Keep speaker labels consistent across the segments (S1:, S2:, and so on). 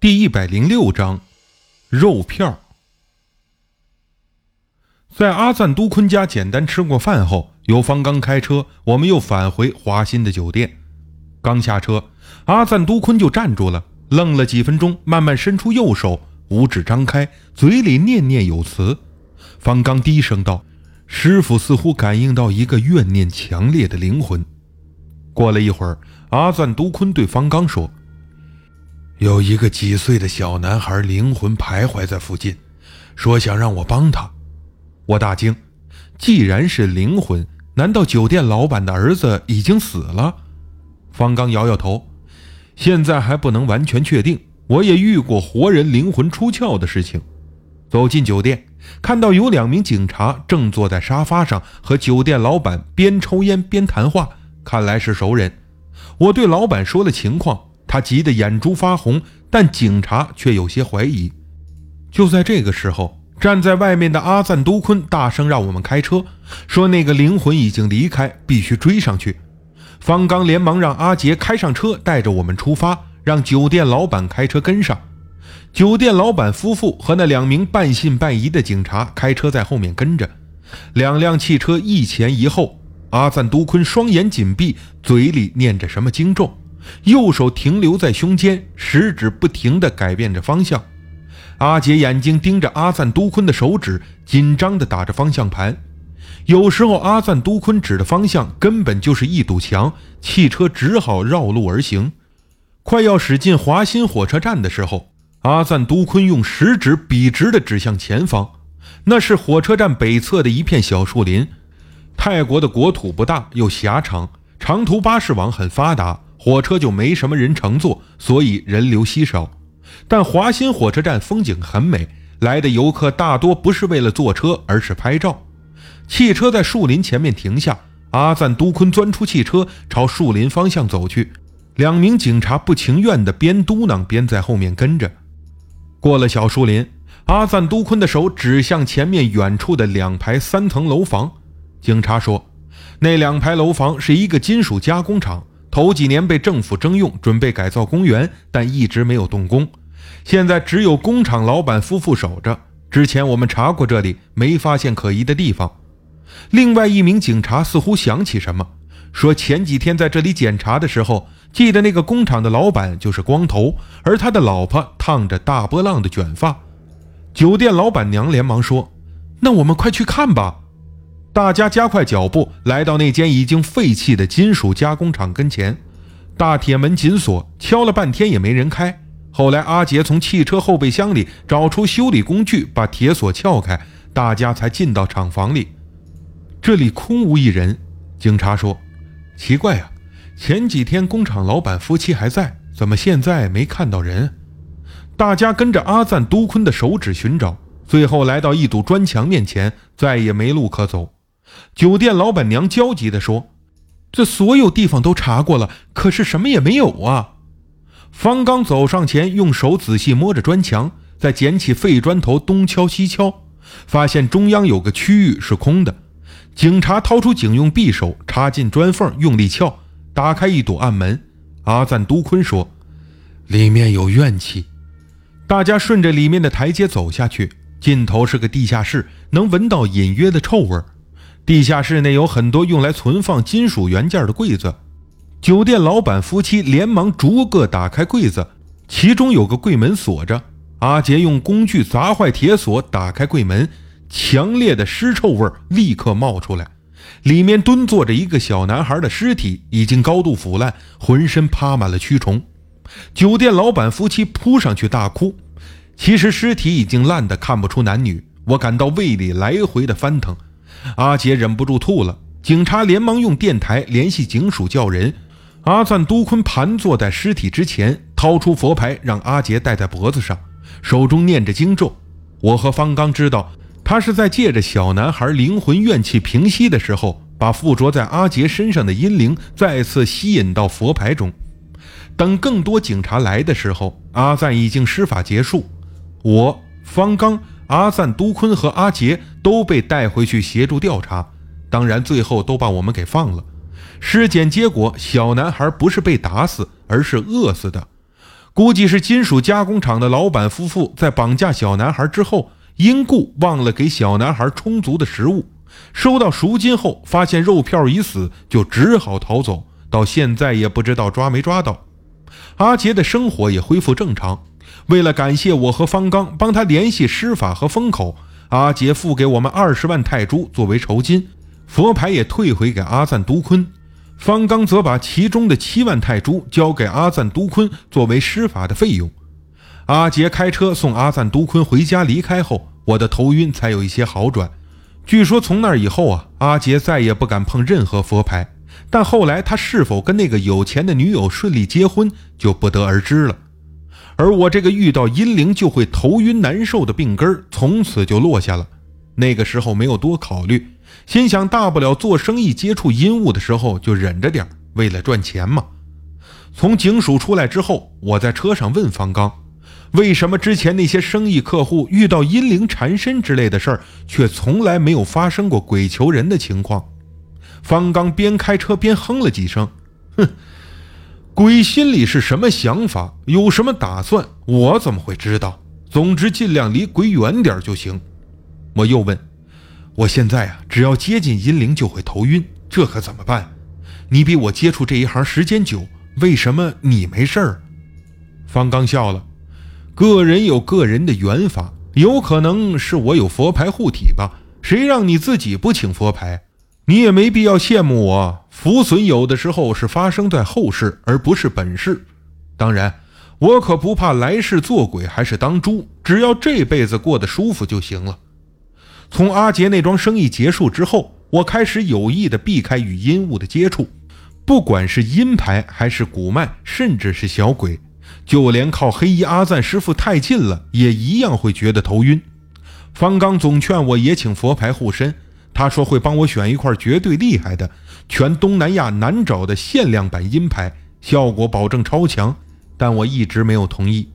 S1: 第一百零六章，肉票。在阿赞都坤家简单吃过饭后，由方刚开车，我们又返回华欣的酒店。刚下车，阿赞都坤就站住了，愣了几分钟，慢慢伸出右手，五指张开，嘴里念念有词。方刚低声道：“师傅似乎感应到一个怨念强烈的灵魂。”过了一会儿，阿赞都坤对方刚说。有一个几岁的小男孩灵魂徘徊在附近，说想让我帮他。我大惊，既然是灵魂，难道酒店老板的儿子已经死了？方刚摇摇头，现在还不能完全确定。我也遇过活人灵魂出窍的事情。走进酒店，看到有两名警察正坐在沙发上和酒店老板边抽烟边谈话，看来是熟人。我对老板说了情况。他急得眼珠发红，但警察却有些怀疑。就在这个时候，站在外面的阿赞都坤大声让我们开车，说那个灵魂已经离开，必须追上去。方刚连忙让阿杰开上车，带着我们出发，让酒店老板开车跟上。酒店老板夫妇和那两名半信半疑的警察开车在后面跟着，两辆汽车一前一后。阿赞都坤双眼紧闭，嘴里念着什么经咒。右手停留在胸间，食指不停地改变着方向。阿杰眼睛盯着阿赞都坤的手指，紧张地打着方向盘。有时候阿赞都坤指的方向根本就是一堵墙，汽车只好绕路而行。快要驶进华新火车站的时候，阿赞都坤用食指笔直地指向前方，那是火车站北侧的一片小树林。泰国的国土不大，又狭长，长途巴士网很发达。火车就没什么人乘坐，所以人流稀少。但华新火车站风景很美，来的游客大多不是为了坐车，而是拍照。汽车在树林前面停下，阿赞都坤钻出汽车，朝树林方向走去。两名警察不情愿地边嘟囔边在后面跟着。过了小树林，阿赞都坤的手指向前面远处的两排三层楼房。警察说，那两排楼房是一个金属加工厂。头几年被政府征用，准备改造公园，但一直没有动工。现在只有工厂老板夫妇守着。之前我们查过这里，没发现可疑的地方。另外一名警察似乎想起什么，说前几天在这里检查的时候，记得那个工厂的老板就是光头，而他的老婆烫着大波浪的卷发。酒店老板娘连忙说：“那我们快去看吧。”大家加快脚步，来到那间已经废弃的金属加工厂跟前。大铁门紧锁，敲了半天也没人开。后来阿杰从汽车后备箱里找出修理工具，把铁锁撬开，大家才进到厂房里。这里空无一人。警察说：“奇怪啊，前几天工厂老板夫妻还在，怎么现在没看到人？”大家跟着阿赞都坤的手指寻找，最后来到一堵砖墙面前，再也没路可走。酒店老板娘焦急地说：“这所有地方都查过了，可是什么也没有啊！”方刚走上前，用手仔细摸着砖墙，再捡起废砖头东敲西敲，发现中央有个区域是空的。警察掏出警用匕首，插进砖缝，用力撬，打开一堵暗门。阿赞都坤说：“里面有怨气。”大家顺着里面的台阶走下去，尽头是个地下室，能闻到隐约的臭味儿。地下室内有很多用来存放金属元件的柜子，酒店老板夫妻连忙逐个打开柜子，其中有个柜门锁着。阿杰用工具砸坏铁锁，打开柜门，强烈的尸臭味立刻冒出来，里面蹲坐着一个小男孩的尸体，已经高度腐烂，浑身趴满了蛆虫。酒店老板夫妻扑上去大哭，其实尸体已经烂得看不出男女，我感到胃里来回的翻腾。阿杰忍不住吐了，警察连忙用电台联系警署叫人。阿赞都坤盘坐在尸体之前，掏出佛牌让阿杰戴在脖子上，手中念着经咒。我和方刚知道，他是在借着小男孩灵魂怨气平息的时候，把附着在阿杰身上的阴灵再次吸引到佛牌中。等更多警察来的时候，阿赞已经施法结束。我方刚。阿赞都坤和阿杰都被带回去协助调查，当然最后都把我们给放了。尸检结果，小男孩不是被打死，而是饿死的。估计是金属加工厂的老板夫妇在绑架小男孩之后，因故忘了给小男孩充足的食物。收到赎金后，发现肉票已死，就只好逃走。到现在也不知道抓没抓到。阿杰的生活也恢复正常。为了感谢我和方刚帮他联系施法和封口，阿杰付给我们二十万泰铢作为酬金，佛牌也退回给阿赞都坤。方刚则把其中的七万泰铢交给阿赞都坤作为施法的费用。阿杰开车送阿赞都坤回家，离开后，我的头晕才有一些好转。据说从那以后啊，阿杰再也不敢碰任何佛牌。但后来他是否跟那个有钱的女友顺利结婚，就不得而知了。而我这个遇到阴灵就会头晕难受的病根儿，从此就落下了。那个时候没有多考虑，心想大不了做生意接触阴物的时候就忍着点，为了赚钱嘛。从警署出来之后，我在车上问方刚，为什么之前那些生意客户遇到阴灵缠身之类的事儿，却从来没有发生过鬼求人的情况？方刚边开车边哼了几声，哼，鬼心里是什么想法，有什么打算，我怎么会知道？总之，尽量离鬼远点就行。我又问，我现在啊，只要接近阴灵就会头晕，这可怎么办？你比我接触这一行时间久，为什么你没事儿？方刚笑了，个人有个人的缘法，有可能是我有佛牌护体吧？谁让你自己不请佛牌？你也没必要羡慕我，福损有的时候是发生在后世，而不是本世。当然，我可不怕来世做鬼还是当猪，只要这辈子过得舒服就行了。从阿杰那桩生意结束之后，我开始有意的避开与阴物的接触，不管是阴牌还是古脉，甚至是小鬼，就连靠黑衣阿赞师傅太近了，也一样会觉得头晕。方刚总劝我也请佛牌护身。他说会帮我选一块绝对厉害的、全东南亚难找的限量版阴牌，效果保证超强。但我一直没有同意。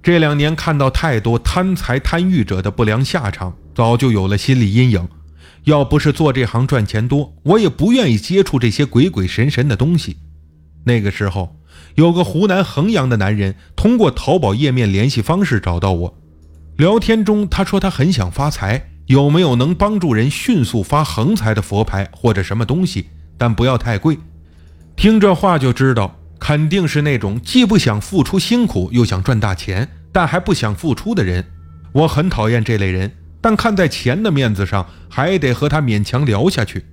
S1: 这两年看到太多贪财贪欲者的不良下场，早就有了心理阴影。要不是做这行赚钱多，我也不愿意接触这些鬼鬼神神的东西。那个时候，有个湖南衡阳的男人通过淘宝页面联系方式找到我，聊天中他说他很想发财。有没有能帮助人迅速发横财的佛牌或者什么东西？但不要太贵。听这话就知道，肯定是那种既不想付出辛苦，又想赚大钱，但还不想付出的人。我很讨厌这类人，但看在钱的面子上，还得和他勉强聊下去。